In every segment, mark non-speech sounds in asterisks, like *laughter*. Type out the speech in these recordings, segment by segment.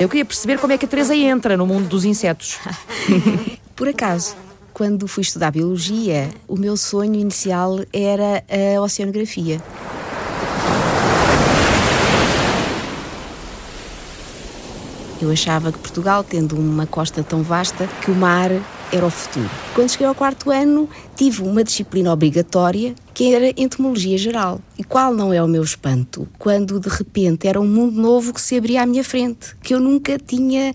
Eu queria perceber como é que a Teresa entra no mundo dos insetos. *laughs* Por acaso, quando fui estudar biologia, o meu sonho inicial era a oceanografia. Eu achava que Portugal, tendo uma costa tão vasta, que o mar era o futuro. Quando cheguei ao quarto ano, tive uma disciplina obrigatória que era entomologia geral. E qual não é o meu espanto quando de repente era um mundo novo que se abria à minha frente, que eu nunca tinha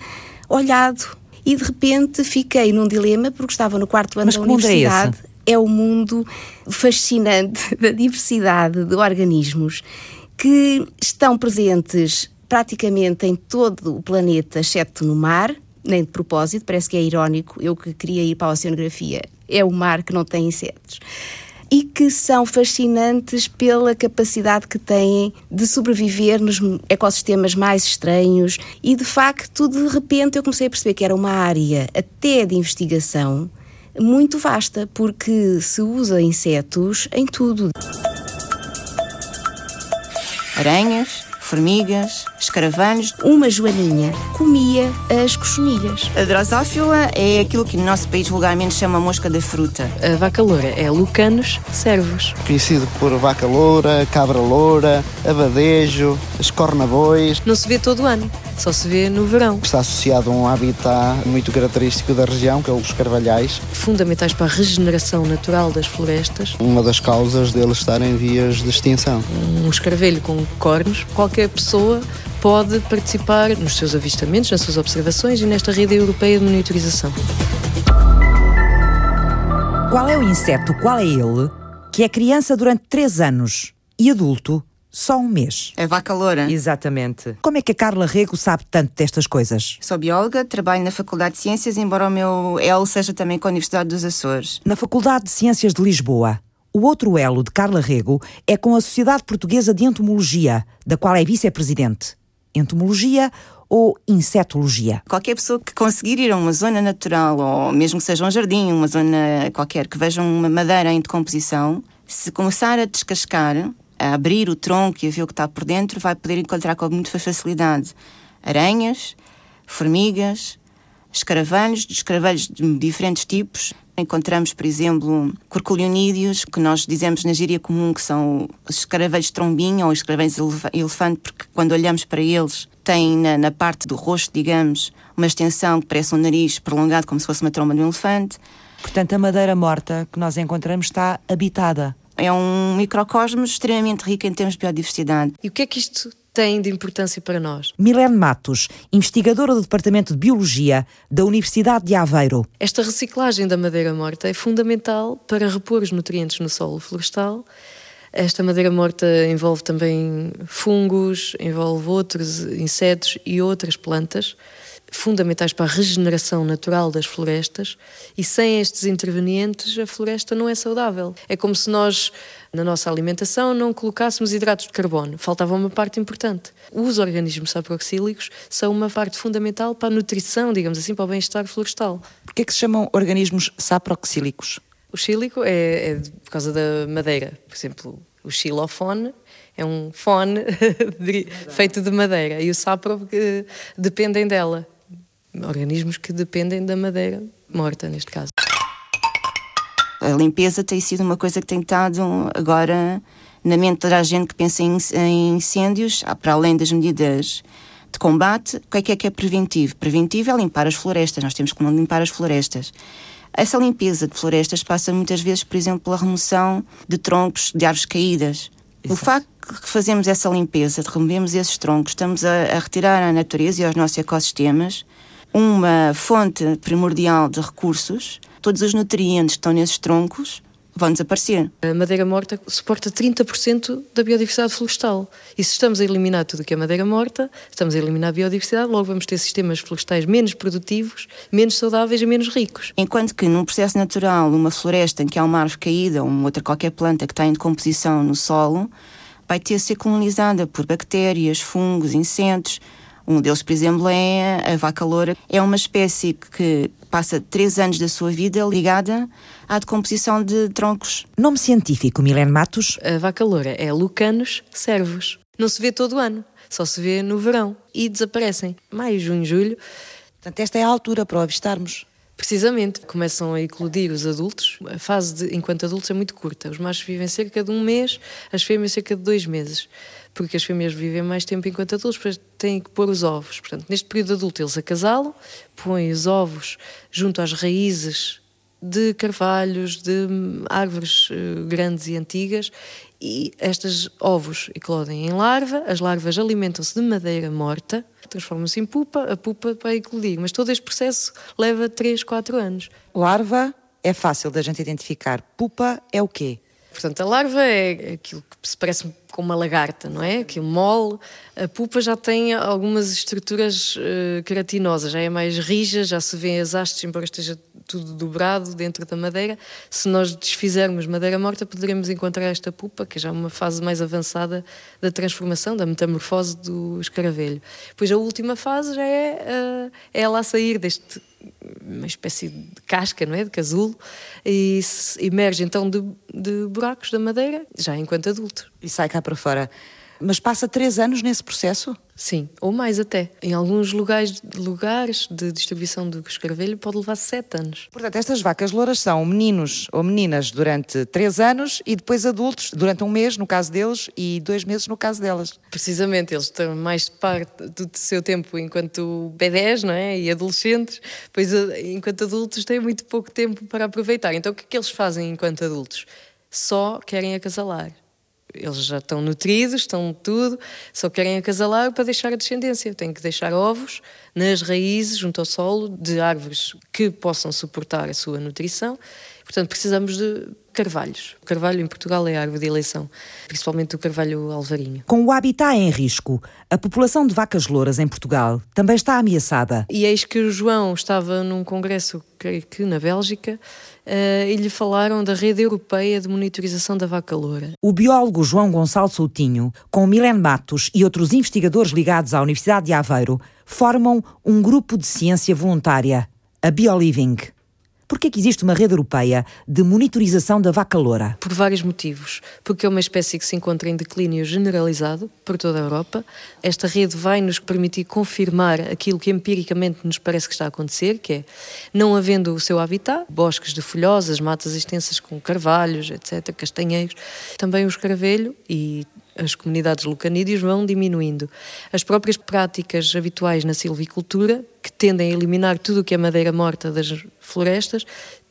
olhado. E de repente fiquei num dilema porque estava no quarto ano Mas da é universidade. esse? é o mundo fascinante *laughs* da diversidade de organismos que estão presentes praticamente em todo o planeta, exceto no mar, nem de propósito, parece que é irónico, eu que queria ir para a oceanografia, é o mar que não tem insetos. E que são fascinantes pela capacidade que têm de sobreviver nos ecossistemas mais estranhos. E de facto, de repente, eu comecei a perceber que era uma área até de investigação muito vasta, porque se usa insetos em tudo. Aranhas, formigas, escaravelhos. Uma joaninha comia as cochonilhas. A drosófila é aquilo que no nosso país vulgarmente chama mosca da fruta. A vaca loura é lucanos servos. Conhecido por vaca loura, cabra loura, abadejo, escornabois. Não se vê todo o ano, só se vê no verão. Está associado a um habitat muito característico da região, que é os carvalhais. Fundamentais para a regeneração natural das florestas. Uma das causas deles estar em vias de extinção. Um escaravelho com cornos, qualquer pessoa pode participar nos seus avistamentos, nas suas observações e nesta rede europeia de monitorização. Qual é o inseto, qual é ele, que é criança durante 3 anos e adulto só um mês? A vaca loura. Exatamente. Como é que a Carla Rego sabe tanto destas coisas? Sou bióloga, trabalho na Faculdade de Ciências, embora o meu elo seja também com a Universidade dos Açores. Na Faculdade de Ciências de Lisboa, o outro elo de Carla Rego é com a Sociedade Portuguesa de Entomologia, da qual é vice-presidente. Entomologia ou insetologia? Qualquer pessoa que conseguir ir a uma zona natural, ou mesmo que seja um jardim, uma zona qualquer, que veja uma madeira em decomposição, se começar a descascar, abrir o tronco e ver o que está por dentro, vai poder encontrar com muita facilidade aranhas, formigas, escaravelhos, escaravelhos de diferentes tipos. Encontramos, por exemplo, corculionídeos, que nós dizemos na gíria comum que são os escaravelhos trombinha ou os escaravelhos elef- elefante, porque quando olhamos para eles têm na, na parte do rosto, digamos, uma extensão que parece um nariz prolongado, como se fosse uma tromba de um elefante. Portanto, a madeira morta que nós encontramos está habitada. É um microcosmos extremamente rico em termos de biodiversidade. E o que é que isto tem de importância para nós? Milene Matos, investigadora do Departamento de Biologia da Universidade de Aveiro. Esta reciclagem da madeira morta é fundamental para repor os nutrientes no solo florestal. Esta madeira morta envolve também fungos, envolve outros insetos e outras plantas, fundamentais para a regeneração natural das florestas. E sem estes intervenientes, a floresta não é saudável. É como se nós, na nossa alimentação, não colocássemos hidratos de carbono. Faltava uma parte importante. Os organismos saproxílicos são uma parte fundamental para a nutrição, digamos assim, para o bem-estar florestal. Por que é que se chamam organismos saproxílicos? O xílico é, é por causa da madeira. Por exemplo, o xilofone é um fone *laughs* de- feito de madeira e o sapro dependem dela. Organismos que dependem da madeira morta, neste caso. A limpeza tem sido uma coisa que tem estado agora na mente de toda a gente que pensa em, incêndios, ah, para além das medidas de combate, o que é que é que é preventivo? Preventivo é limpar as florestas, nós temos que não limpar as florestas. Essa limpeza de florestas passa muitas vezes, por exemplo, pela remoção de troncos de árvores caídas. O facto que fazemos essa limpeza, de removemos esses troncos, estamos a, a retirar à natureza e aos nossos ecossistemas uma fonte primordial de recursos, todos os nutrientes que estão nesses troncos vão desaparecer. A madeira morta suporta 30% da biodiversidade florestal. E se estamos a eliminar tudo o que é madeira morta, estamos a eliminar a biodiversidade, logo vamos ter sistemas florestais menos produtivos, menos saudáveis e menos ricos. Enquanto que num processo natural, uma floresta em que há uma árvore caída ou uma outra qualquer planta que está em decomposição no solo, vai ter de ser colonizada por bactérias, fungos, insetos, Um deles, por exemplo, é a vaca loura. É uma espécie que passa três anos da sua vida ligada à decomposição de troncos. Nome científico, Milene Matos. A vaca loura é Lucanus cervus. Não se vê todo o ano, só se vê no verão e desaparecem. Maio, junho, julho. Portanto, esta é a altura para o avistarmos. Precisamente, começam a eclodir os adultos. A fase de, enquanto adultos é muito curta. Os machos vivem cerca de um mês, as fêmeas cerca de dois meses. Porque as fêmeas vivem mais tempo enquanto adultos, depois têm que pôr os ovos. Portanto, neste período adulto eles acasalam, põem os ovos junto às raízes de carvalhos, de árvores uh, grandes e antigas, e estes ovos eclodem em larva, as larvas alimentam-se de madeira morta, transformam-se em pupa, a pupa vai eclodir, mas todo este processo leva 3, 4 anos. Larva é fácil da gente identificar, pupa é o quê? Portanto, a larva é aquilo que se parece com uma lagarta, não é? Aquilo mole. A pupa já tem algumas estruturas uh, queratinosas, já é mais rija, já se vê as hastes, embora esteja tudo dobrado dentro da madeira. Se nós desfizermos madeira morta, poderemos encontrar esta pupa, que é já uma fase mais avançada da transformação, da metamorfose do escaravelho. Pois a última fase já é, uh, é ela a sair deste uma espécie de casca, não é? De casulo, e emerge então de, de buracos da madeira, já enquanto adulto. E sai cá para fora. Mas passa três anos nesse processo? Sim, ou mais até. Em alguns lugares, lugares de distribuição do escaravelho pode levar sete anos. Portanto, estas vacas louras são meninos ou meninas durante três anos e depois adultos durante um mês, no caso deles, e dois meses no caso delas. Precisamente, eles estão mais de parte do seu tempo enquanto bebés, não é? E adolescentes, pois enquanto adultos têm muito pouco tempo para aproveitar. Então, o que é que eles fazem enquanto adultos? Só querem acasalar eles já estão nutridos, estão tudo, só querem acasalar para deixar a descendência. Têm que deixar ovos nas raízes, junto ao solo, de árvores que possam suportar a sua nutrição. Portanto, precisamos de carvalhos. O carvalho em Portugal é a árvore de eleição, principalmente o carvalho alvarinho. Com o habitat em risco, a população de vacas louras em Portugal também está ameaçada. E eis que o João estava num congresso, creio que na Bélgica, uh, e lhe falaram da rede europeia de monitorização da vaca loura. O biólogo João Gonçalo Soutinho, com Milene Matos e outros investigadores ligados à Universidade de Aveiro, formam um grupo de ciência voluntária, a BioLiving. Por que existe uma rede europeia de monitorização da vaca loura? Por vários motivos. Porque é uma espécie que se encontra em declínio generalizado por toda a Europa. Esta rede vai nos permitir confirmar aquilo que empiricamente nos parece que está a acontecer, que é, não havendo o seu habitat, bosques de folhosas, matas extensas com carvalhos, etc., castanheiros, também o escaravelho e as comunidades lucanídeos vão diminuindo. As próprias práticas habituais na silvicultura, que tendem a eliminar tudo o que é madeira morta das florestas,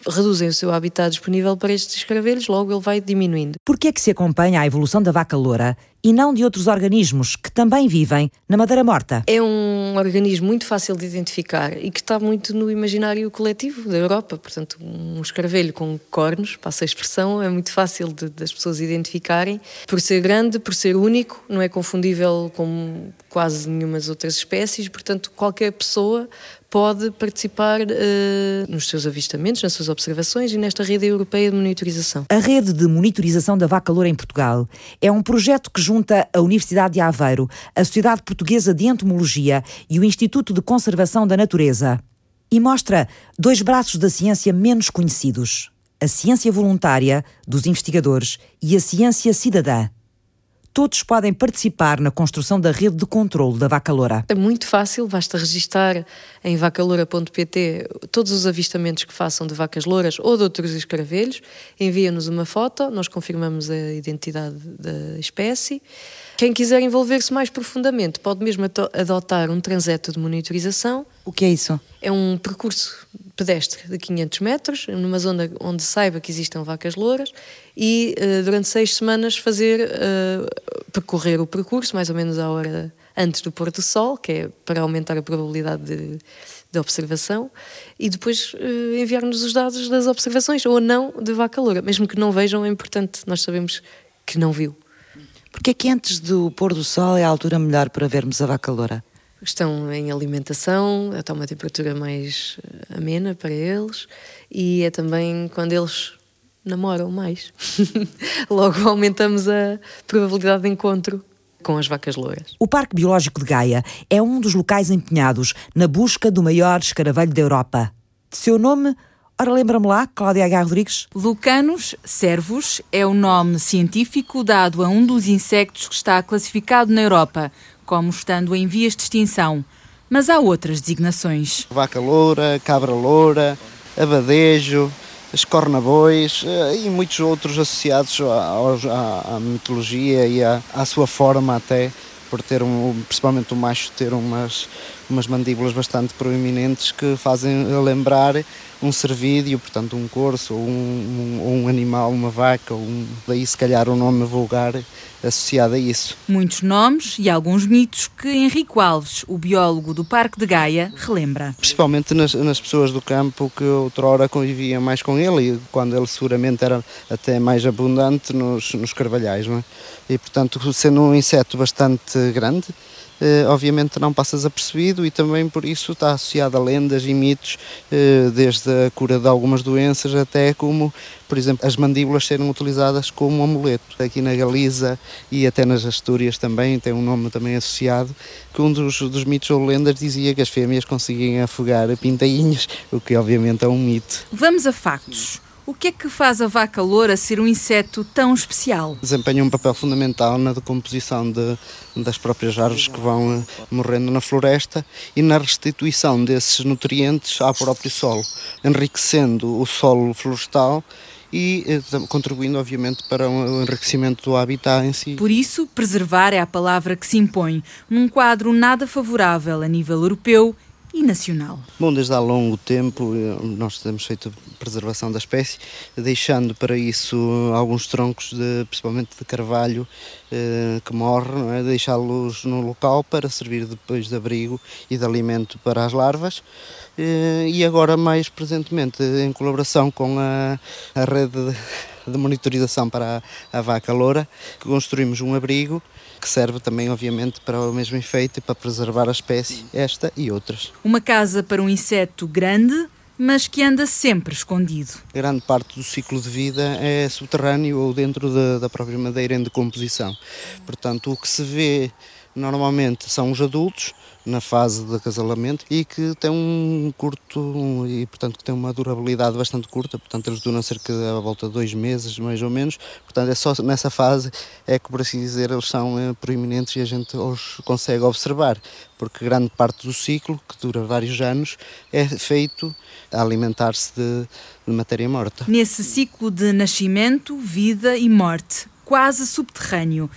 reduzem o seu habitat disponível para estes escaravelhos, logo ele vai diminuindo. Por que é que se acompanha a evolução da vaca loura e não de outros organismos que também vivem na madeira morta? É um organismo muito fácil de identificar e que está muito no imaginário coletivo da Europa. Portanto, um escaravelho com cornos, passa a expressão, é muito fácil de, das pessoas identificarem. Por ser grande, por ser único, não é confundível com quase nenhumas outras espécies, portanto, qualquer pessoa pode participar uh, nos seus avistamentos, nas suas observações e nesta rede europeia de monitorização. A rede de monitorização da vaca loura em Portugal é um projeto que junta a Universidade de Aveiro, a Sociedade Portuguesa de Entomologia e o Instituto de Conservação da Natureza. E mostra dois braços da ciência menos conhecidos: a ciência voluntária dos investigadores e a ciência cidadã todos podem participar na construção da rede de controle da vaca loura. É muito fácil, basta registar em vacaloura.pt todos os avistamentos que façam de vacas louras ou de outros escaravelhos, envia-nos uma foto, nós confirmamos a identidade da espécie. Quem quiser envolver-se mais profundamente pode mesmo adotar um transeto de monitorização. O que é isso? É um percurso pedestre de 500 metros, numa zona onde saiba que existam vacas louras, e uh, durante seis semanas fazer uh, percorrer o percurso, mais ou menos à hora antes do pôr do sol, que é para aumentar a probabilidade de, de observação, e depois uh, enviar-nos os dados das observações, ou não, de vaca loura. Mesmo que não vejam, é importante, nós sabemos que não viu. Porque é que antes do pôr do sol é a altura melhor para vermos a vaca loura? Estão em alimentação, está uma temperatura mais eh, amena para eles e é também quando eles namoram mais. *laughs* Logo aumentamos a probabilidade de encontro com as vacas louras. O Parque Biológico de Gaia é um dos locais empenhados na busca do maior escaravelho da Europa. De seu nome, ora lembra-me lá, Cláudia H. Rodrigues? Lucanus cervus é o nome científico dado a um dos insectos que está classificado na Europa como estando em vias de extinção. Mas há outras designações. Vaca loura, cabra loura, abadejo, escornabois eh, e muitos outros associados à, à, à mitologia e à, à, sua forma até, por ter um, principalmente o macho ter umas, umas mandíbulas bastante proeminentes que fazem lembrar um cervídeo, portanto um corso, ou um, um, um animal, uma vaca, um, daí se calhar o um nome vulgar associado a isso. Muitos nomes e alguns mitos que Henrico Alves, o biólogo do Parque de Gaia, relembra. Principalmente nas, nas pessoas do campo que outrora conviviam mais com ele e quando ele seguramente era até mais abundante nos, nos carvalhais. Não é? E portanto, sendo um inseto bastante grande, obviamente não passa desapercebido e também por isso está associado a lendas e mitos, eh, desde a cura de algumas doenças até como, por exemplo, as mandíbulas serem utilizadas como amuleto. Aqui na Galiza e até nas Astúrias também tem um nome também associado, que um dos, dos mitos ou lendas dizia que as fêmeas conseguiam afogar pintainhos, o que obviamente é um mito. Vamos a factos. O que é que faz a vaca loura ser um inseto tão especial? Desempenha um papel fundamental na decomposição de, das próprias árvores que vão eh, morrendo na floresta e na restituição desses nutrientes ao próprio solo, enriquecendo o solo florestal e eh, contribuindo, obviamente, para o enriquecimento do habitat em si. Por isso, preservar é a palavra que se impõe, num quadro nada favorável a nível europeu e nacional. Bom, desde há longo tempo eh, nós temos feito preservação da espécie, deixando para isso alguns troncos, de, principalmente de carvalho, eh, que morrem, é? deixá-los no local para servir depois de abrigo e de alimento para as larvas. Eh, e agora, mais presentemente, em colaboração com a, a rede de monitorização para a, a vaca loura, construímos um abrigo que serve também, obviamente, para o mesmo efeito e para preservar a espécie, esta e outras. Uma casa para um inseto grande, mas que anda sempre escondido. Grande parte do ciclo de vida é subterrâneo ou dentro da, da própria madeira em decomposição. Portanto, o que se vê normalmente são os adultos, na fase de acasalamento e que tem um curto e portanto que tem uma durabilidade bastante curta, portanto eles duram cerca de à volta de dois meses mais ou menos, portanto é só nessa fase é que por assim dizer eles são é, proeminentes e a gente os consegue observar, porque grande parte do ciclo, que dura vários anos, é feito a alimentar-se de, de matéria morta. Nesse ciclo de nascimento, vida e morte, quase subterrâneo,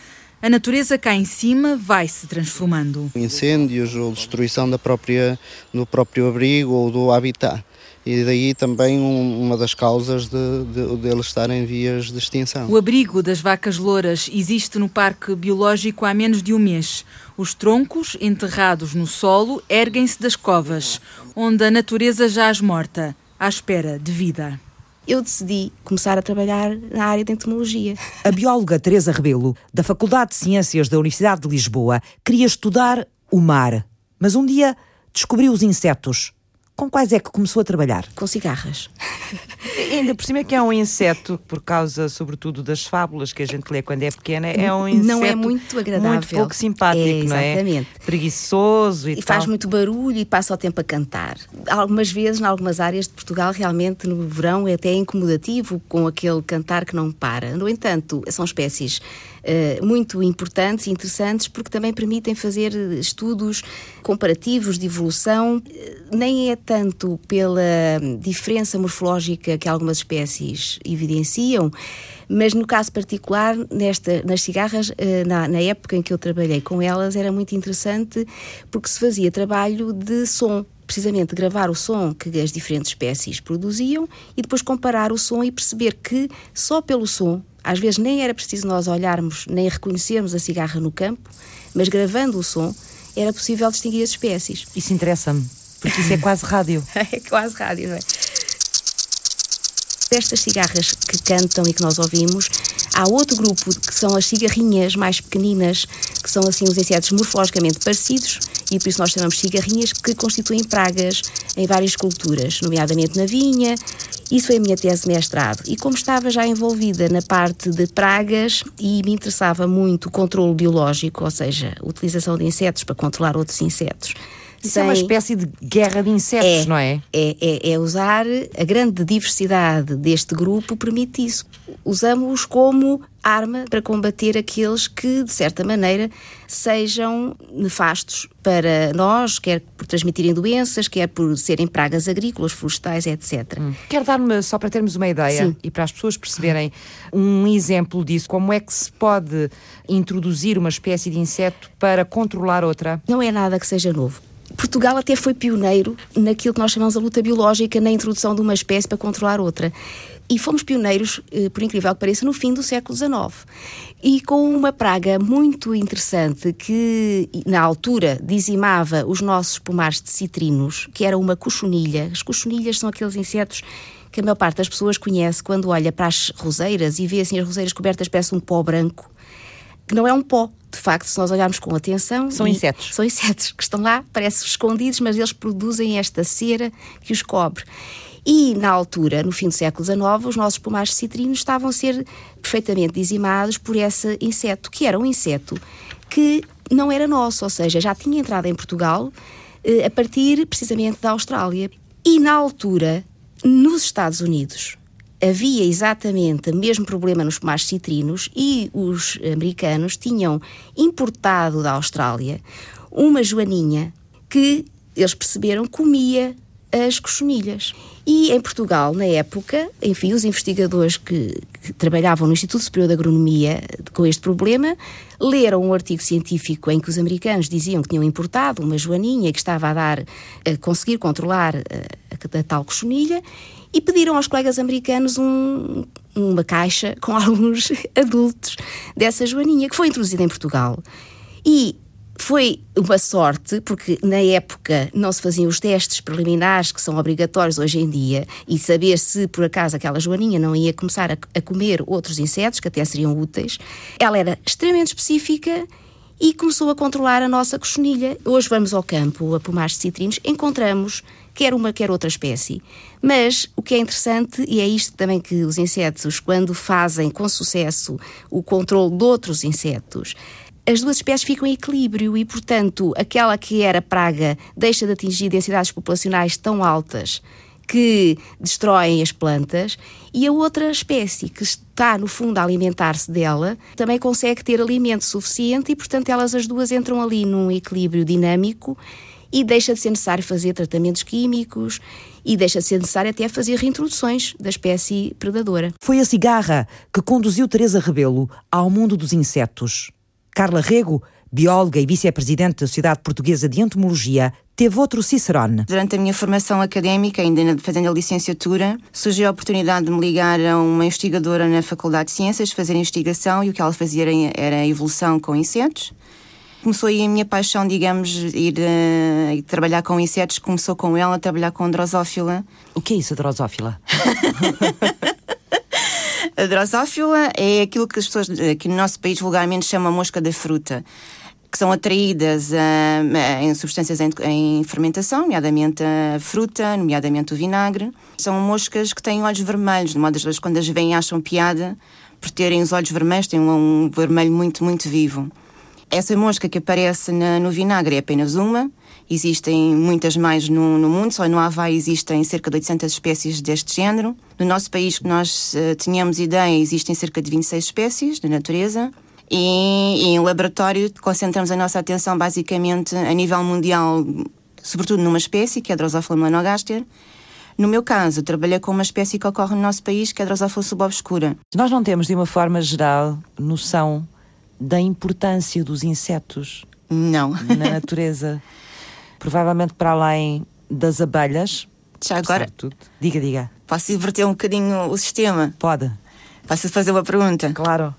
a natureza cá em cima vai se transformando. Incêndios ou destruição da própria, do próprio abrigo ou do habitat. E daí também um, uma das causas de, de, de eles estarem em vias de extinção. O abrigo das vacas louras existe no Parque Biológico há menos de um mês. Os troncos, enterrados no solo, erguem-se das covas, onde a natureza jaz morta, à espera de vida eu decidi começar a trabalhar na área de entomologia. A bióloga Teresa Rebelo, da Faculdade de Ciências da Universidade de Lisboa, queria estudar o mar, mas um dia descobriu os insetos. Com quais é que começou a trabalhar? Com cigarras. *laughs* ainda por cima é que é um inseto, por causa, sobretudo, das fábulas que a gente lê quando é pequena, é um inseto não é muito agradável. Muito pouco simpático, é, não é? Exatamente. Preguiçoso e, e tal. faz muito barulho e passa o tempo a cantar. Algumas vezes, em algumas áreas de Portugal, realmente no verão é até incomodativo com aquele cantar que não para. No entanto, são espécies uh, muito importantes e interessantes porque também permitem fazer estudos comparativos de evolução. Nem é tanto pela diferença morfológica que algumas espécies evidenciam, mas no caso particular, nesta, nas cigarras, eh, na, na, época em que eu trabalhei com elas, era muito interessante porque se fazia trabalho de som. Precisamente gravar o som que as diferentes espécies produziam e depois comparar o som e perceber que só pelo som, às vezes nem era preciso nós olharmos nem reconhecermos a cigarra no campo, mas gravando o som, era possível distinguir as espécies. Isso interessa-me porque isso é quase rádio. *laughs* é quase rádio, não é? Destas cigarras que cantam e que nós ouvimos, há outro grupo que são as cigarrinhas mais pequeninas, que são assim os insetos morfologicamente parecidos e por isso nós chamamos cigarrinhas, que constituem pragas em várias culturas, nomeadamente na vinha. Isso foi a minha tese de mestrado. E como estava já envolvida na parte de pragas e me interessava muito o controle biológico, ou seja, a utilização de insetos para controlar outros insetos, isso sem... é uma espécie de guerra de insetos, é, não é? é? É, é usar a grande diversidade deste grupo permite isso. Usamos como arma para combater aqueles que, de certa maneira, sejam nefastos para nós, quer por transmitirem doenças, quer por serem pragas agrícolas, florestais, etc. Hum. Quer dar-me, só para termos uma ideia Sim. e para as pessoas perceberem um exemplo disso, como é que se pode introduzir uma espécie de inseto para controlar outra? Não é nada que seja novo. Portugal até foi pioneiro naquilo que nós chamamos a luta biológica, na introdução de uma espécie para controlar outra. E fomos pioneiros, eh, por incrível que pareça, no fim do século XIX. E com uma praga muito interessante que, na altura, dizimava os nossos pomares de citrinos, que era uma cochonilha. As cochonilhas são aqueles insetos que a maior parte das pessoas conhece quando olha para as roseiras e vê assim as roseiras cobertas, parece um pó branco que não é um pó. De facto, se nós olharmos com atenção. São insetos. São insetos que estão lá, parecem escondidos, mas eles produzem esta cera que os cobre. E, na altura, no fim do século XIX, os nossos pomares citrinos estavam a ser perfeitamente dizimados por esse inseto, que era um inseto que não era nosso, ou seja, já tinha entrado em Portugal eh, a partir precisamente da Austrália. E, na altura, nos Estados Unidos, havia exatamente o mesmo problema nos pomares citrinos e os americanos tinham importado da Austrália uma joaninha que eles perceberam comia as cochonilhas. E em Portugal, na época, enfim, os investigadores que, que, trabalhavam no Instituto Superior de Agronomia com este problema leram um artigo científico em que os americanos diziam que tinham importado uma joaninha que estava a dar, a conseguir controlar a, a, a tal cochonilha e pediram aos colegas americanos um, uma caixa com *laughs* alguns adultos dessa joaninha, que foi introduzida em Portugal. E foi uma sorte, porque na época não se faziam os testes preliminares que são obrigatórios hoje em dia, e saber se por acaso aquela joaninha não ia começar a, a comer outros insetos, que até seriam úteis. Ela era extremamente específica e começou a controlar a nossa cochonilha. Hoje vamos ao campo a pomar citrinos, encontramos quer uma, quer outra espécie. Mas o que é interessante, e é isto também que os insetos, quando fazem com sucesso o controle de outros insetos, as duas espécies ficam em equilíbrio e, portanto, aquela que era praga deixa de atingir densidades populacionais tão altas que destroem as plantas e a outra espécie que está no fundo a alimentar-se dela também consegue ter alimento suficiente e portanto elas as duas entram ali num equilíbrio dinâmico e deixa de ser necessário fazer tratamentos químicos e deixa de ser necessário até fazer reintroduções da espécie predadora. Foi a cigarra que conduziu Teresa Rebelo ao mundo dos insetos. Carla Rego, bióloga e vice-presidente da Sociedade Portuguesa de Entomologia, teve outro Cicerone. Durante a minha formação académica, ainda fazendo a licenciatura, surgiu a oportunidade de me ligar a uma investigadora na Faculdade de Ciências, fazer investigação e o que ela fazia era a evolução com insetos começou aí a minha paixão, digamos, ir, uh, trabalhar com insetos, começou com ela a trabalhar com drosófila. O que é isso, a drosófila? *laughs* a drosófila é aquilo que as pessoas aqui no nosso país vulgarmente chamam mosca da fruta que são atraídas a, em substâncias em, em, fermentação, nomeadamente a fruta, nomeadamente o vinagre. São moscas que têm olhos vermelhos, de modo das vezes quando as veem acham piada por terem os olhos vermelhos, têm um, um vermelho muito, muito vivo. Essa mosca que aparece na, no vinagre é apenas uma, existem muitas mais no, no, mundo, só no Havaí existem cerca de 800 espécies deste género. No nosso país, que nós uh, tínhamos ideia, existem cerca de 26 espécies da natureza. E, e em laboratório concentramos a nossa atenção basicamente a nível mundial, sobretudo numa espécie, que é a Drosophila melanogaster, no meu caso, trabalhei com uma espécie que ocorre no nosso país, que é a Drosophila subobscura. Nós não temos, de uma forma geral, noção da importância dos insetos não. na natureza. *laughs* Provavelmente para além das abelhas. Já agora. Diga, diga. Posso inverter um bocadinho o sistema? Pode. Posso fazer uma pergunta? Claro.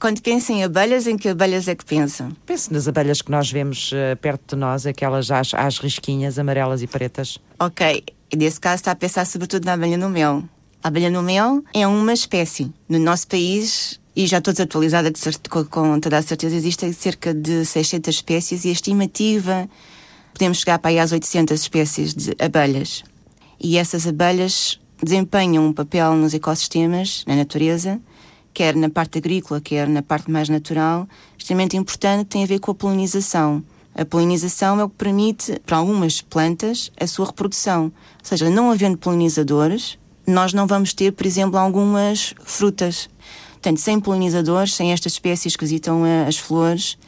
Quando pensa em abelhas, em que abelhas é que pensam? Penso nas abelhas que nós vemos uh, perto de nós, aquelas às, às risquinhas amarelas e pretas. Ok. E nesse caso está a pensar sobretudo na abelha no mel. A abelha no mel é uma espécie. No nosso país e já estou desatualizada de com, toda a certeza, existem cerca de 600 espécies e a estimativa podemos chegar para aí às 800 espécies de abelhas. E essas abelhas desempenham um papel nos ecossistemas, na natureza, quer na parte agrícola, quer na parte mais natural, extremamente importante, tem a ver com a polinização. A polinização é o que permite, para algumas plantas, a sua reprodução. Ou seja, não havendo polinizadores, nós não vamos ter, por exemplo, algumas frutas. Portanto, sem polinizadores, sem estas espécies que visitam as flores,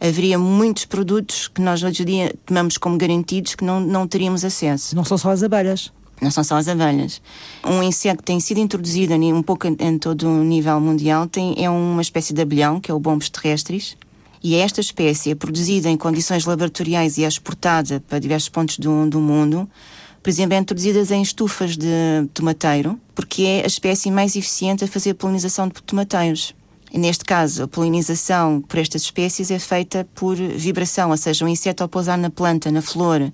haveria muitos produtos que nós hoje em dia tomamos como garantidos que não, não teríamos acesso. Não são só as abelhas. Não são só as abelhas. Um inseto que tem sido introduzido um pouco em todo o nível mundial tem, é uma espécie de abelhão, que é o Bombos terrestris. E esta espécie é produzida em condições laboratoriais e é exportada para diversos pontos do, do mundo, por exemplo, é introduzida em estufas de tomateiro, porque é a espécie mais eficiente a fazer a polinização de tomateiros. Neste caso, a polinização por estas espécies é feita por vibração, ou seja, um inseto ao pousar na planta, na flor,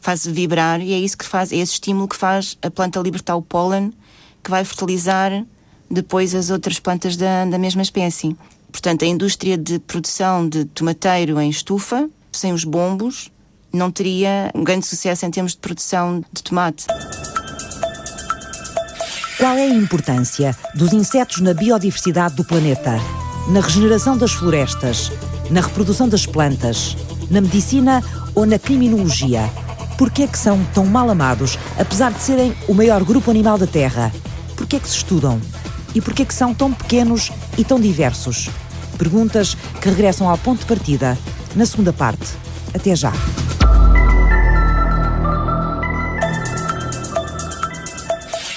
faz vibrar e é isso que faz, é esse estímulo que faz a planta libertar o pólen que vai fertilizar depois as outras plantas da, da mesma espécie. Portanto, a indústria de produção de tomateiro em estufa, sem os bombos, não teria um grande sucesso em termos de produção de tomate. Qual é a importância dos insetos na biodiversidade do planeta? Na regeneração das florestas? Na reprodução das plantas? Na medicina ou na criminologia? Por que é que são tão mal amados, apesar de serem o maior grupo animal da Terra? Por que é que se estudam? E por que é que são tão pequenos e tão diversos? Perguntas que regressam ao ponto de partida, na segunda parte. Até já.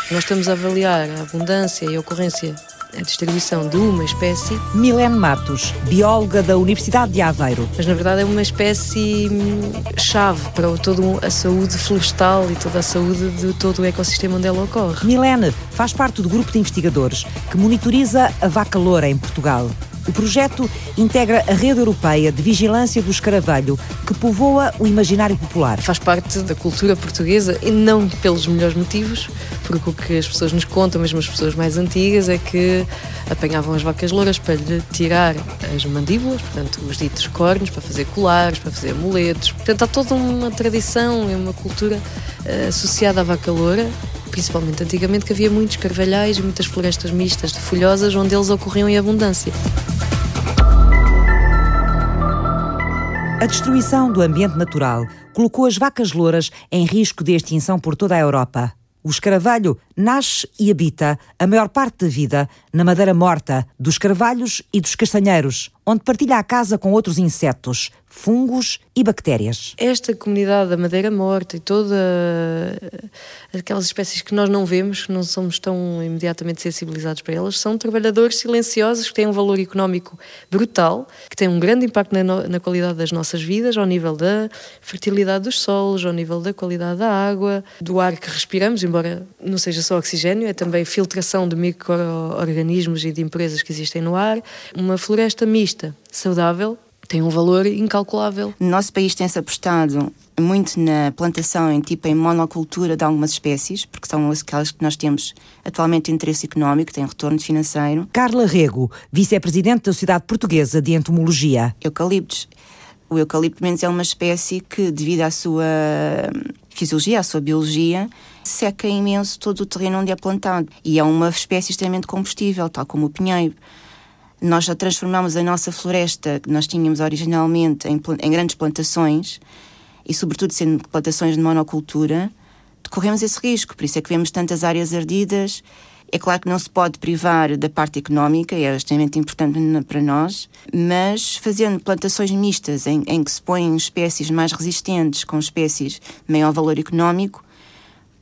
Nós estamos a avaliar a abundância e a ocorrência a distribuição de uma espécie. Milene Matos, bióloga da Universidade de Aveiro. Mas na verdade é uma espécie hum, chave para toda a saúde florestal e toda a saúde de todo o ecossistema onde ela ocorre. Milene faz parte do grupo de investigadores que monitoriza a vaca loura em Portugal. O projeto integra a rede europeia de vigilância do escaravelho, que povoa o imaginário popular. Faz parte da cultura portuguesa e não pelos melhores motivos, porque o que as pessoas nos contam, mesmo as pessoas mais antigas, é que apanhavam as vacas louras para lhe tirar as mandíbulas, portanto, os ditos cornos, para fazer colares, para fazer amuletos. Portanto, há toda uma tradição e uma cultura uh, associada à vaca loura principalmente antigamente, que havia muitos carvalhais e muitas florestas mistas de folhosas onde eles ocorriam em abundância. A destruição do ambiente natural colocou as vacas louras em risco de extinção por toda a Europa. O escaravelho nasce e habita a maior parte da vida na madeira morta dos carvalhos e dos castanheiros, onde partilha a casa com outros insetos, fungos e bactérias. Esta comunidade da madeira morta e todas aquelas espécies que nós não vemos, que não somos tão imediatamente sensibilizados para elas, são trabalhadores silenciosos que têm um valor económico brutal, que têm um grande impacto na, na qualidade das nossas vidas, ao nível da fertilidade dos solos, ao nível da qualidade da água, do ar que respiramos, embora não seja só oxigênio, é também filtração de micro-organismos e de impurezas que existem no ar. Uma floresta mista, saudável, tem um valor incalculável. O nosso país tem-se apostado muito na plantação em tipo em monocultura de algumas espécies, porque são aquelas que nós temos atualmente interesse económico, têm retorno financeiro. Carla Rego, vice-presidente da Sociedade Portuguesa de Entomologia. Eucaliptos. O eucalipto, menos, é uma espécie que, devido à sua fisiologia, à sua biologia, seca imenso todo o terreno onde é plantado. E é uma espécie extremamente combustível, tal como o pinheiro. Nós já transformamos a nossa floresta, que nós tínhamos originalmente em, em grandes plantações, e sobretudo sendo plantações de monocultura, corremos esse risco. Por isso é que vemos tantas áreas ardidas. É claro que não se pode privar da parte económica, é extremamente importante para nós, mas fazendo plantações mistas em, em que se põem espécies mais resistentes com espécies de maior valor económico,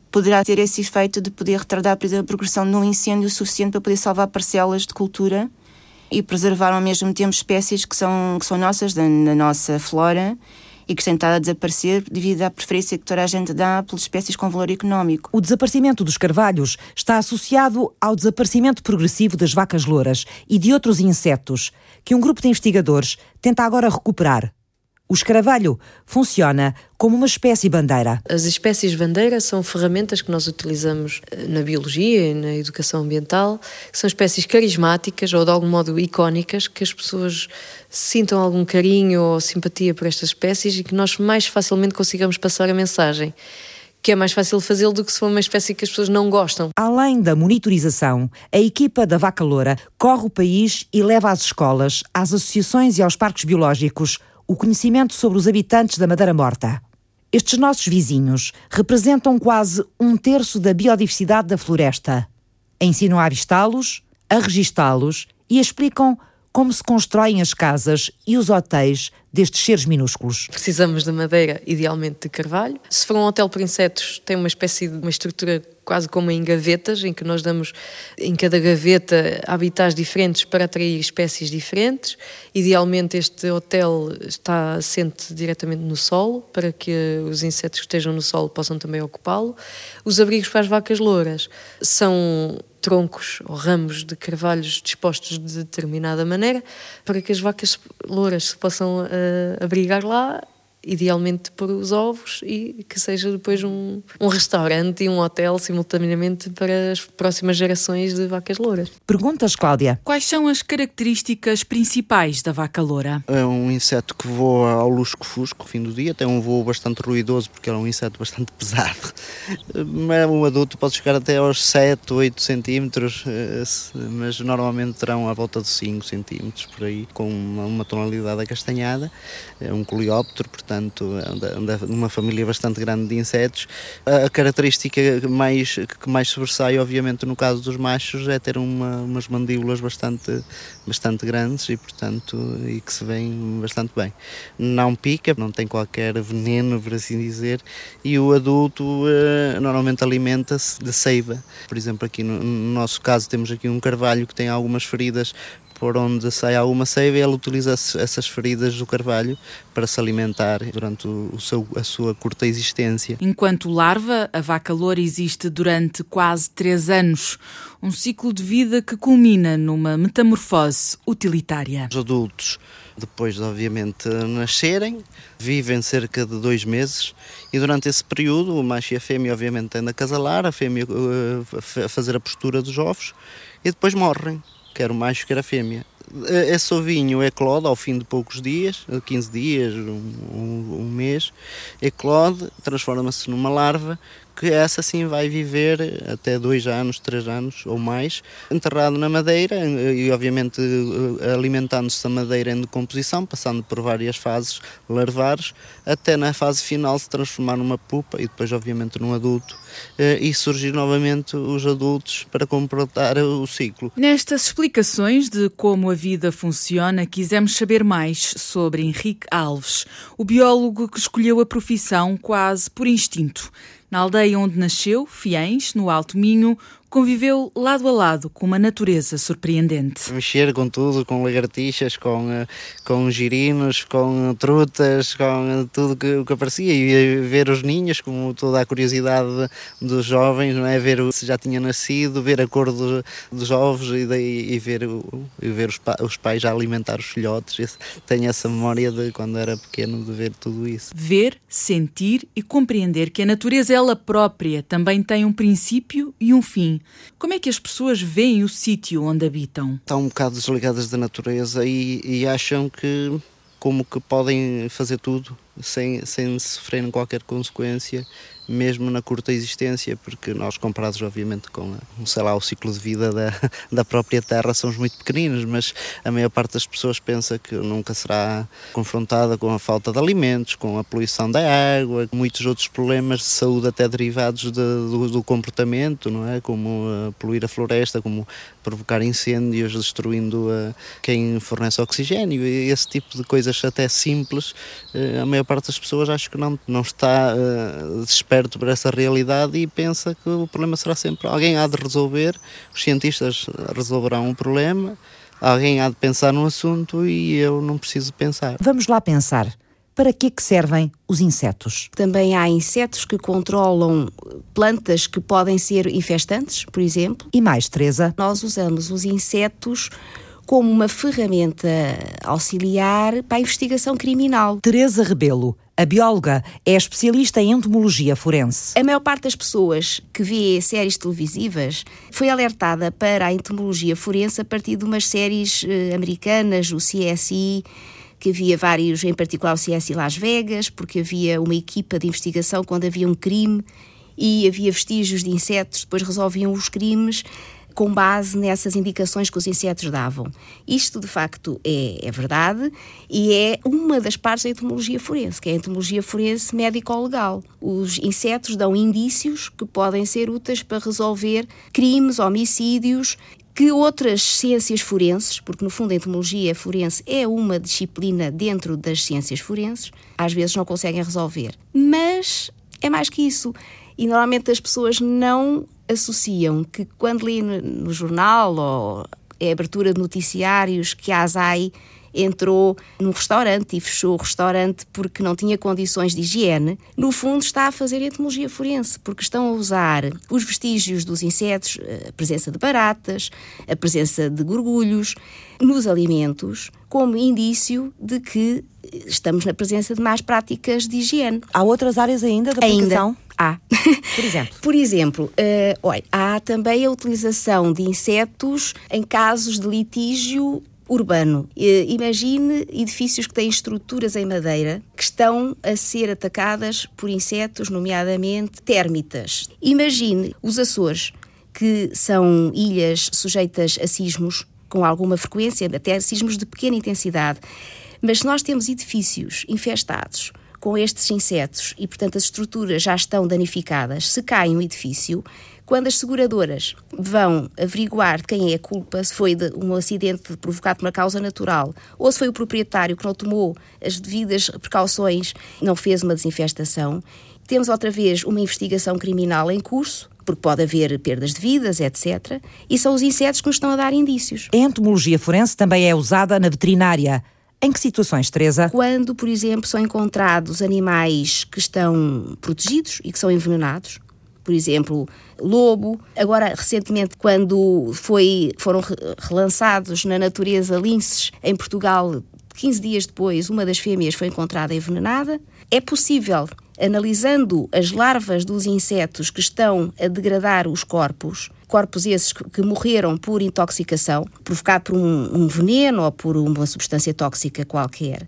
poderá ter esse efeito de poder retardar, por exemplo, a progressão de um incêndio suficiente para poder salvar parcelas de cultura e preservar ao mesmo tempo espécies que são, que são nossas, da, da nossa flora e que têm estado a desaparecer devido à preferência que toda a gente dá pelas espécies com valor económico. O desaparecimento dos carvalhos está associado ao desaparecimento progressivo das vacas louras e de outros insetos, que um grupo de investigadores tenta agora recuperar. O escaravelho funciona como uma espécie bandeira. As espécies bandeira são ferramentas que nós utilizamos eh, na biologia e na educação ambiental, que são espécies carismáticas ou de algum modo icónicas, que as pessoas sintam algum carinho ou simpatia por estas espécies e que nós mais facilmente consigamos passar a mensagem que é mais fácil fazê-lo do que se for uma espécie que as pessoas não gostam. Além da monitorização, a equipa da Vaca Loura corre o país e leva às escolas, às associações e aos parques biológicos o conhecimento sobre os habitantes da Madeira Morta. Estes nossos vizinhos representam quase um terço da biodiversidade da floresta. Ensinam a avistá-los, a registá-los e explicam como se constroem as casas e os hotéis destes seres minúsculos. Precisamos de madeira, idealmente de carvalho. Se for um hotel por insetos, tem uma espécie de uma estrutura quase como em gavetas, em que nós damos em cada gaveta habitats diferentes para atrair espécies diferentes. Idealmente, este hotel está assente diretamente no solo, para que os insetos que estejam no solo possam também ocupá-lo. Os abrigos para as vacas louras são troncos ou ramos de carvalhos dispostos de determinada maneira para que as vacas louras se possam abrigar lá idealmente por os ovos e que seja depois um, um restaurante e um hotel simultaneamente para as próximas gerações de vacas louras. Perguntas, Cláudia. Quais são as características principais da vaca loura? É um inseto que voa ao lusco-fusco fim do dia, tem um voo bastante ruidoso porque é um inseto bastante *laughs* pesado. Mas um adulto pode chegar até aos 7, 8 centímetros, eh, mas normalmente terão à volta de 5 centímetros por aí, com uma tonalidade acastanhada. É um coleóptero, portanto portanto, é uma família bastante grande de insetos. A característica mais, que mais sobressai, obviamente, no caso dos machos, é ter uma, umas mandíbulas bastante, bastante grandes e, portanto, e que se veem bastante bem. Não pica, não tem qualquer veneno, por assim dizer, e o adulto eh, normalmente alimenta-se de seiva. Por exemplo, aqui no, no nosso caso temos aqui um carvalho que tem algumas feridas por onde sai alguma seiva, ele utiliza essas feridas do carvalho para se alimentar durante o seu, a sua curta existência. Enquanto larva, a vaca loura existe durante quase três anos, um ciclo de vida que culmina numa metamorfose utilitária. Os adultos, depois de obviamente nascerem, vivem cerca de dois meses e durante esse período o macho e a fêmea obviamente têm de acasalar, a fêmea uh, a fazer a postura dos ovos e depois morrem quer o macho, quer a fêmea. Esse ovinho eclode ao fim de poucos dias, 15 dias, um, um, um mês, eclode, transforma-se numa larva que essa sim vai viver até dois anos, três anos ou mais, enterrado na madeira e obviamente eh, alimentando-se da madeira em decomposição, passando por várias fases larvares, até na fase final se transformar numa pupa e depois obviamente num adulto eh, e surgir novamente os adultos para completar o ciclo. Nestas explicações de como a vida funciona, quisemos saber mais sobre Henrique Alves, o biólogo que escolheu a profissão quase por instinto. Na aldeia onde nasceu, Fiães, no Alto Minho, conviveu lado a lado com uma natureza surpreendente. Mexer com tudo, com lagartixas, com, eh, com girinos, com trutas, com tudo que, que aparecia e ver os ninhos, como toda a curiosidade dos jovens, não é? ver se já tinha nascido, ver a cor dos, dos ovos e, daí, e ver, e ver os, os pais a alimentar os filhotes. Tenho essa memória de quando era pequeno de ver tudo isso. Ver, sentir e compreender que a natureza ela própria também tem um princípio e um fim como é que as pessoas veem o sítio onde habitam? Estão um bocado desligadas da natureza e, e acham que como que podem fazer tudo sem, sem sofrerem qualquer consequência mesmo na curta existência, porque nós comparados obviamente com, sei lá, o ciclo de vida da, da própria Terra somos muito pequeninos, mas a maior parte das pessoas pensa que nunca será confrontada com a falta de alimentos, com a poluição da água, muitos outros problemas de saúde até derivados de, do, do, comportamento, não é? Como uh, poluir a floresta, como provocar incêndios, destruindo uh, quem fornece oxigênio, esse tipo de coisas até simples, uh, a maior parte das pessoas acho que não, não está uh, desperto para essa realidade e pensa que o problema será sempre alguém há de resolver, os cientistas resolverão o problema, alguém há de pensar no assunto e eu não preciso pensar. Vamos lá pensar. Para que, que servem os insetos? Também há insetos que controlam plantas que podem ser infestantes, por exemplo. E mais, Teresa? Nós usamos os insetos como uma ferramenta auxiliar para a investigação criminal. Teresa Rebelo, a bióloga, é especialista em entomologia forense. A maior parte das pessoas que vê séries televisivas foi alertada para a entomologia forense a partir de umas séries eh, americanas, o CSI, que havia vários, em particular o CSI Las Vegas, porque havia uma equipa de investigação quando havia um crime e havia vestígios de insetos, depois resolviam os crimes com base nessas indicações que os insetos davam. Isto, de facto, é, é verdade e é uma das partes da entomologia forense, que é a entomologia forense médico-legal. Os insetos dão indícios que podem ser úteis para resolver crimes, homicídios que outras ciências forenses, porque no fundo a entomologia forense é uma disciplina dentro das ciências forenses, às vezes não conseguem resolver. Mas é mais que isso. E normalmente as pessoas não associam que quando lê no, no jornal ou é abertura de noticiários que a ASAI entrou num restaurante e fechou o restaurante porque não tinha condições de higiene, no fundo está a fazer entomologia forense, porque estão a usar os vestígios dos insetos, a presença de baratas, a presença de gorgulhos nos alimentos, como indício de que estamos na presença de más práticas de higiene. Há outras áreas ainda da aplicação? Ainda. Há. Por exemplo? *laughs* Por exemplo, uh, olha, há também a utilização de insetos em casos de litígio urbano. Imagine edifícios que têm estruturas em madeira que estão a ser atacadas por insetos, nomeadamente térmitas. Imagine os Açores, que são ilhas sujeitas a sismos com alguma frequência, até sismos de pequena intensidade. Mas nós temos edifícios infestados com estes insetos e, portanto, as estruturas já estão danificadas, se cai um edifício, quando as seguradoras vão averiguar quem é a culpa, se foi de um acidente provocado por uma causa natural ou se foi o proprietário que não tomou as devidas precauções, não fez uma desinfestação, temos outra vez uma investigação criminal em curso, porque pode haver perdas de vidas, etc. E são os insetos que nos estão a dar indícios. A entomologia forense também é usada na veterinária. Em que situações, Teresa? Quando, por exemplo, são encontrados animais que estão protegidos e que são envenenados, por exemplo, lobo. Agora, recentemente, quando foi, foram relançados na natureza linces em Portugal, 15 dias depois, uma das fêmeas foi encontrada envenenada. É possível, analisando as larvas dos insetos que estão a degradar os corpos, corpos esses que morreram por intoxicação, provocado por um, um veneno ou por uma substância tóxica qualquer.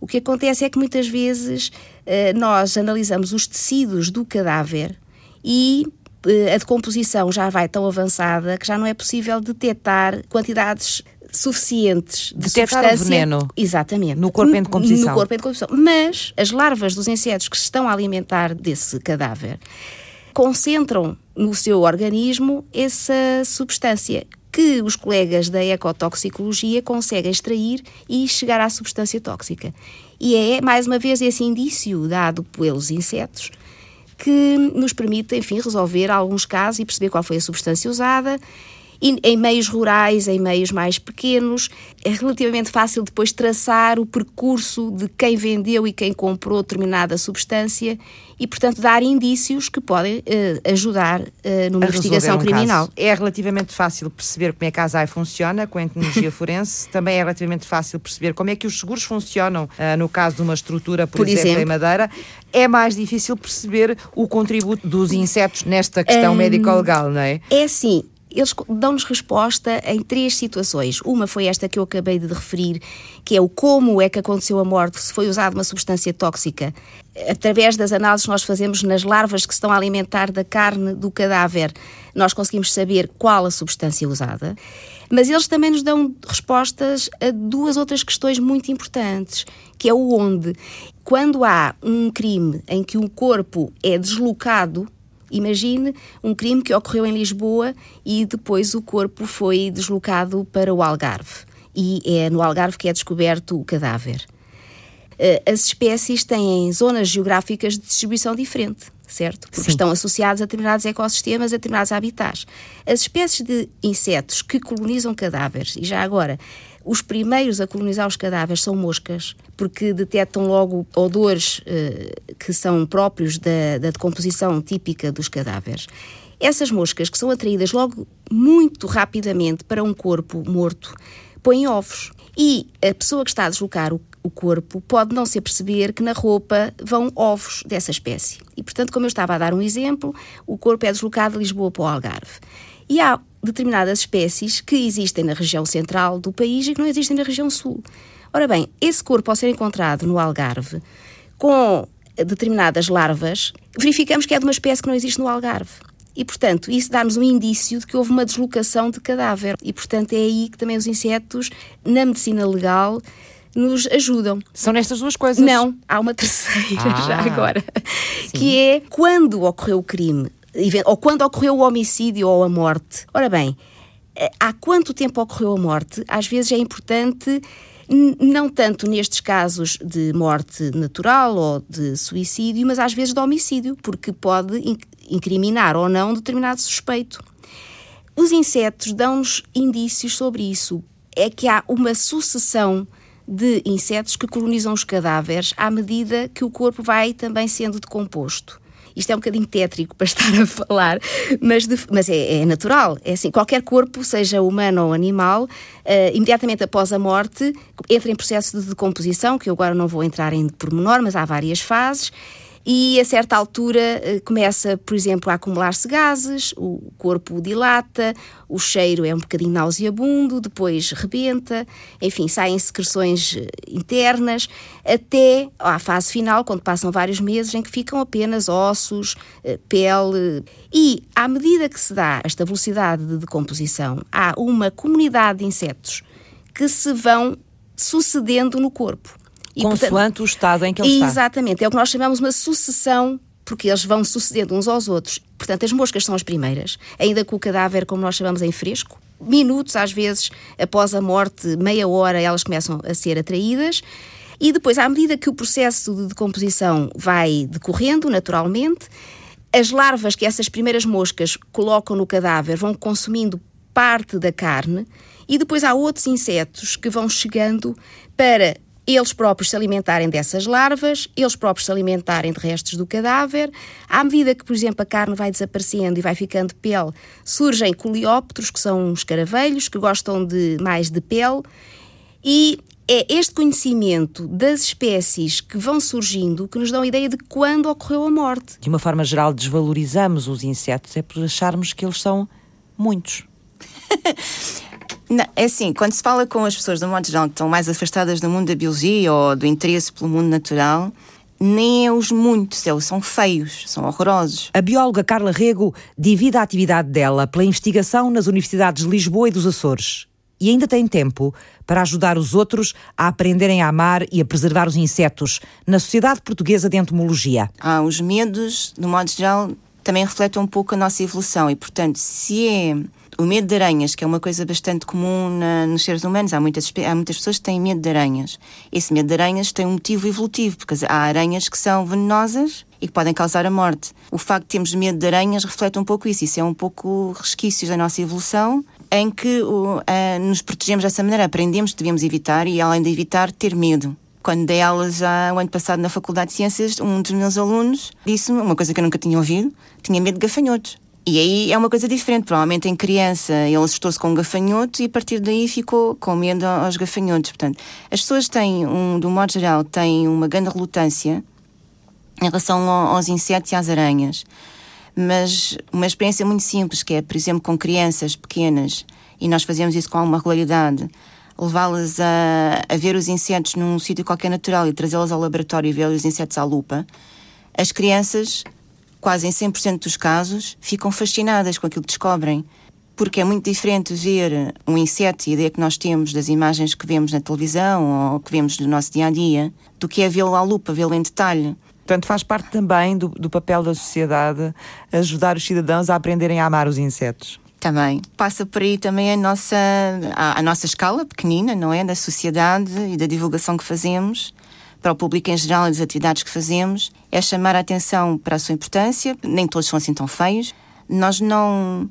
O que acontece é que muitas vezes eh, nós analisamos os tecidos do cadáver e eh, a decomposição já vai tão avançada que já não é possível detectar quantidades suficientes de detectar substância. o veneno. Exatamente. No corpo em decomposição. No corpo em decomposição. Mas as larvas dos insetos que se estão a alimentar desse cadáver concentram no seu organismo essa substância que os colegas da ecotoxicologia conseguem extrair e chegar à substância tóxica. E é, mais uma vez, esse indício dado pelos insetos que nos permite, enfim, resolver alguns casos e perceber qual foi a substância usada. E em meios rurais, em meios mais pequenos, é relativamente fácil depois traçar o percurso de quem vendeu e quem comprou determinada substância e, portanto, dar indícios que podem uh, ajudar uh, numa investigação um criminal. Caso. É relativamente fácil perceber como é que a ASAI funciona com a entomologia forense. *laughs* Também é relativamente fácil perceber como é que os seguros funcionam uh, no caso de uma estrutura, por, por exemplo, exemplo, em madeira. É mais difícil perceber o contributo dos insetos nesta questão um, médico-legal, não é? É assim, eles dão-nos resposta em três situações. Uma foi esta que eu acabei de referir, que é o como é que aconteceu a morte, se foi usada uma substância tóxica. Através das análises que nós fazemos nas larvas que estão a alimentar da carne do cadáver, nós conseguimos saber qual a substância usada. Mas eles também nos dão respostas a duas outras questões muito importantes, que é o onde. Quando há um crime em que um corpo é deslocado Imagine um crime que ocorreu em Lisboa e depois o corpo foi deslocado para o Algarve. E é no Algarve que é descoberto o cadáver. Eh, as espécies têm zonas geográficas de distribuição diferente, certo? Porque Sim. estão associadas a determinados ecossistemas, a determinados habitats. As espécies de insetos que colonizam cadáveres, e já agora, os primeiros a colonizar os cadáveres são moscas, porque detectam logo odores eh, que são próprios da, da decomposição típica dos cadáveres. Essas moscas que são atraídas logo muito rapidamente para um corpo morto põem ovos. E a pessoa que está a deslocar o, o corpo pode não se aperceber que na roupa vão ovos dessa espécie. E, portanto, como eu estava a dar um exemplo, o corpo é deslocado de Lisboa para o Algarve. E há determinadas espécies que existem na região central do país e que não existem na região sul. Ora bem, esse corpo, ao ser encontrado no Algarve, com determinadas larvas, verificamos que é de uma espécie que não existe no Algarve. E, portanto, isso dá-nos um indício de que houve uma deslocação de cadáver. E, portanto, é aí que também os insetos, na medicina legal, nos ajudam. São nestas duas coisas? Não, há uma terceira *laughs* ah, já agora, sim. que é quando ocorreu o crime, ou quando ocorreu o homicídio ou a morte. Ora bem, eh, há quanto tempo ocorreu a morte? Às vezes é importante não tanto nestes casos de morte natural ou de suicídio, mas às vezes de homicídio, porque pode incriminar ou não determinado suspeito. Os insetos dão-nos indícios sobre isso. É que há uma sucessão de insetos que colonizam os cadáveres à medida que o corpo vai também sendo decomposto. Isto é um bocadinho tétrico para *laughs* estar a falar, mas, de, mas é, é, natural. É assim, qualquer corpo, seja humano ou animal, uh, imediatamente após a morte, entra em processo de decomposição, que eu agora não vou entrar em pormenor, mas há várias fases e a certa altura eh, começa, por exemplo, a acumular-se gases, o corpo dilata, o cheiro é um bocadinho nauseabundo, depois rebenta, enfim, saem secreções eh, internas, até à fase final, quando passam vários meses, em que ficam apenas ossos, eh, pele. E, à medida que se dá esta velocidade de decomposição, há uma comunidade de insetos que se vão sucedendo no corpo. E, Consoante portanto, o estado em que ele está. Exatamente, é o que nós chamamos uma sucessão porque eles vão sucedendo uns aos outros. Portanto, as moscas são as primeiras, ainda com o cadáver, como nós chamamos, em fresco. Minutos, às vezes, após a morte, meia hora, elas começam a ser atraídas. E depois, à medida que o processo de decomposição vai decorrendo, naturalmente, as larvas que essas primeiras moscas colocam no cadáver vão consumindo parte da carne e depois há outros insetos que vão chegando para eles próprios se alimentarem dessas larvas, eles próprios se alimentarem de restos do cadáver. À medida que, por exemplo, a carne vai desaparecendo e vai ficando pele, surgem coleópteros, que são escaravelhos, que gostam de mais de pele. E é este conhecimento das espécies que vão surgindo que nos dão a ideia de quando ocorreu a morte. De uma forma geral, desvalorizamos os insetos é por acharmos que eles são muitos. *laughs* Não, é assim, quando se fala com as pessoas, de um modo geral, que estão mais afastadas do mundo da biologia ou do interesse pelo mundo natural, nem é os muitos, eles são feios, são horrorosos. A bióloga Carla Rego divide a atividade dela pela investigação nas universidades de Lisboa e dos Açores. E ainda tem tempo para ajudar os outros a aprenderem a amar e a preservar os insetos na Sociedade Portuguesa de Entomologia. Ah, os medos, no modo geral, também refletem um pouco a nossa evolução e, portanto, se é o medo de aranhas, que é uma coisa bastante comum na, nos seres humanos, há muitas, há muitas pessoas que têm medo de aranhas. Esse medo de aranhas tem um motivo evolutivo, porque há aranhas que são venenosas e que podem causar a morte. O facto de termos medo de aranhas reflete um pouco isso. Isso é um pouco resquícios da nossa evolução, em que uh, nos protegemos dessa maneira, aprendemos que devemos evitar e, além de evitar, ter medo quando dei aulas já o ano passado na Faculdade de Ciências, um dos meus alunos disse-me uma coisa que eu nunca tinha ouvido: tinha medo de gafanhotos. E aí é uma coisa diferente. Provavelmente em criança ele assustou-se com um gafanhoto e a partir daí ficou com medo aos gafanhotos. Portanto, as pessoas têm, um, um modo geral, têm uma grande relutância em relação aos insetos e às aranhas. Mas uma experiência muito simples, que é, por exemplo, com crianças pequenas, e nós fazemos isso com alguma regularidade, levá-las a, a ver os insetos num sítio qualquer natural e trazê-las ao laboratório e ver os insetos à lupa, as crianças quase em 100% dos casos, ficam fascinadas com aquilo que descobrem. Porque é muito diferente ver um inseto e a ideia que nós temos das imagens que vemos na televisão ou que vemos no nosso dia a dia, do que é vê-lo à lupa, vê-lo em detalhe. Portanto, faz parte também do, do papel da sociedade ajudar os cidadãos a aprenderem a amar os insetos. Também. Passa por aí também a nossa, a, a nossa escala pequenina, não é? Da sociedade e da divulgação que fazemos para o público em geral e das atividades que fazemos é chamar a atenção para a sua importância. Nem todos são assim tão feios. Nós não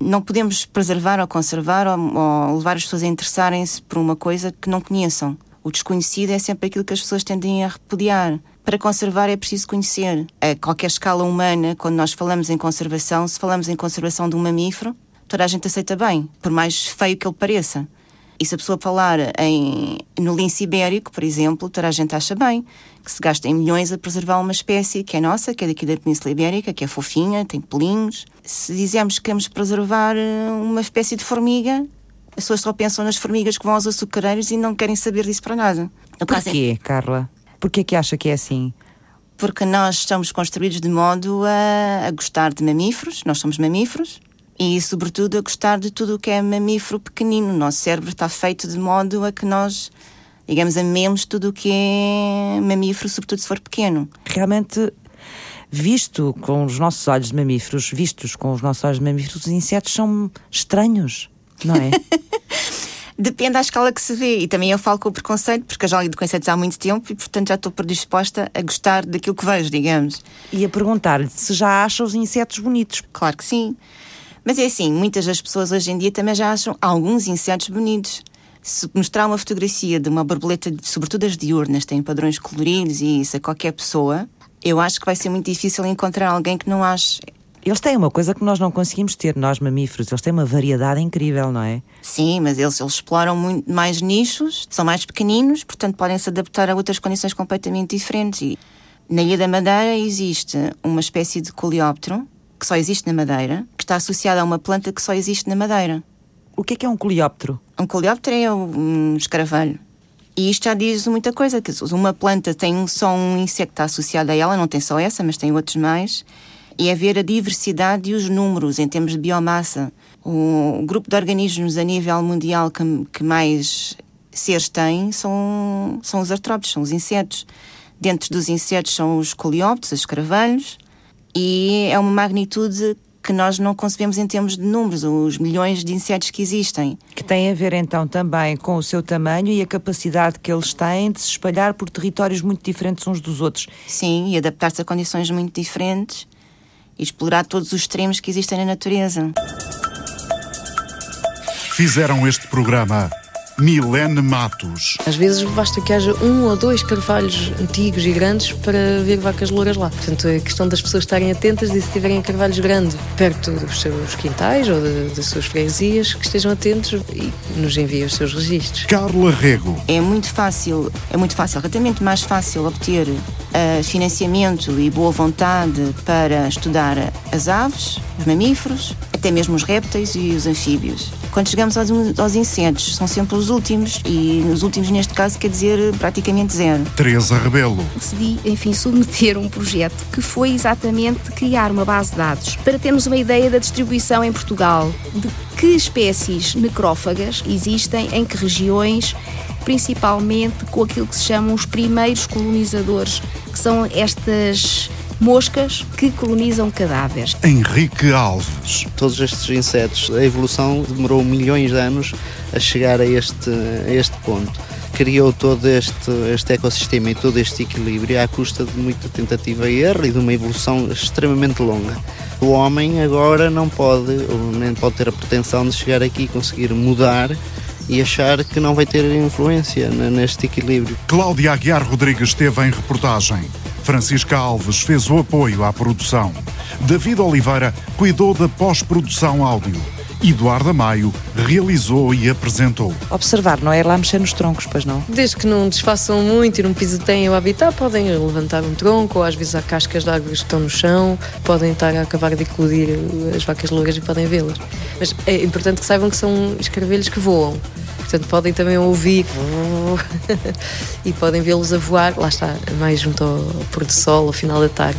não podemos preservar ou conservar ou, ou levar as pessoas a interessarem-se por uma coisa que não conheçam. O desconhecido é sempre aquilo que as pessoas tendem a repudiar. Para conservar é preciso conhecer. A qualquer escala humana, quando nós falamos em conservação, se falamos em conservação de um mamífero, toda a gente aceita bem, por mais feio que ele pareça. E se a pessoa falar em, no lince ibérico, por exemplo, toda a gente acha bem que se gastem milhões a preservar uma espécie que é nossa, que é daqui da Península Ibérica, que é fofinha, tem pelinhos. Se dizemos que queremos preservar eh, uma espécie de formiga, as pessoas só pensam nas formigas que vão aos açucareiros e não querem saber disso para nada. Porquê, Carla? Porquê que acha que é assim? Porque nós estamos construídos de modo a, a gostar de mamíferos, nós somos mamíferos, e sobretudo a gostar de tudo o que é mamífero pequenino. O nosso cérebro está feito de modo a que nós digamos, amemos tudo o que é mamífero, sobretudo se for pequeno. Realmente, visto com os nossos olhos de mamíferos, vistos com os nossos olhos de mamíferos, os insetos são estranhos, não é? *laughs* Depende da escala que se vê. E também eu falo com o preconceito, porque eu já lido com insetos há muito tempo e, portanto, já estou predisposta a gostar daquilo que vejo, digamos. E a perguntar-lhe se já acha os insetos bonitos. Claro que sim. Mas é assim, muitas das pessoas hoje em dia também já acham alguns insetos bonitos se mostrar uma fotografia de uma borboleta, sobretudo as diurnas, têm padrões coloridos e isso a qualquer pessoa, eu acho que vai ser muito difícil encontrar alguém que não ache. Eles têm uma coisa que nós não conseguimos ter, nós mamíferos, eles têm uma variedade incrível, não é? Sim, mas eles, eles exploram muito mais nichos, são mais pequeninos, portanto podem se adaptar a outras condições completamente diferentes. E na Ilha da Madeira existe uma espécie de coleóptero que só existe na Madeira, que está associada a uma planta que só existe na Madeira. O que é que é um coleóptero? Um coleóptero é um escaravelho. E isto já diz muita coisa, que uma planta tem só um insecto associado a ela, não tem só essa, mas tem outros mais, e é ver a diversidade e os números em termos de biomassa. O grupo de organismos a nível mundial que, que mais seres tem são, são os artrópodes, são os insetos. Dentro dos insetos são os coleópteros, os escaravelhos, e é uma magnitude que nós não concebemos em termos de números, os milhões de insetos que existem. Que tem a ver então também com o seu tamanho e a capacidade que eles têm de se espalhar por territórios muito diferentes uns dos outros. Sim, e adaptar-se a condições muito diferentes e explorar todos os extremos que existem na natureza. Fizeram este programa Milene Matos. Às vezes basta que haja um ou dois carvalhos antigos e grandes para ver vacas louras lá. Portanto, é questão das pessoas estarem atentas e se tiverem carvalhos grandes perto dos seus quintais ou das suas freguesias, que estejam atentos e nos enviem os seus registros. Carla Rego. É muito fácil, é muito fácil, relativamente mais fácil obter uh, financiamento e boa vontade para estudar as aves, os mamíferos, até mesmo os répteis e os anfíbios. Quando chegamos aos, aos insetos, são sempre os últimos, e nos últimos, neste caso, quer dizer praticamente zero. Teresa Rebelo. Decidi, enfim, submeter um projeto que foi exatamente criar uma base de dados para termos uma ideia da distribuição em Portugal, de que espécies necrófagas existem, em que regiões, principalmente com aquilo que se chamam os primeiros colonizadores, que são estas moscas que colonizam cadáveres. Henrique Alves. Todos estes insetos, a evolução demorou milhões de anos a chegar a este, a este ponto. Criou todo este, este ecossistema e todo este equilíbrio à custa de muita tentativa e erro e de uma evolução extremamente longa. O homem agora não pode, ou nem pode ter a pretensão de chegar aqui e conseguir mudar e achar que não vai ter influência neste equilíbrio. Cláudia Aguiar Rodrigues esteve em reportagem. Francisca Alves fez o apoio à produção. David Oliveira cuidou da pós-produção áudio. Eduardo Maio realizou e apresentou. Observar, não é lá mexer nos troncos, pois não? Desde que não desfaçam muito e não pisoteiem o habitat, podem levantar um tronco, ou às vezes há cascas de árvores que estão no chão, podem estar a acabar de eclodir as vacas louras e podem vê-las. Mas é importante que saibam que são escaravelhos que voam. Portanto, podem também ouvir *laughs* e podem vê-los a voar, lá está, mais junto ao pôr do sol, ao final da tarde.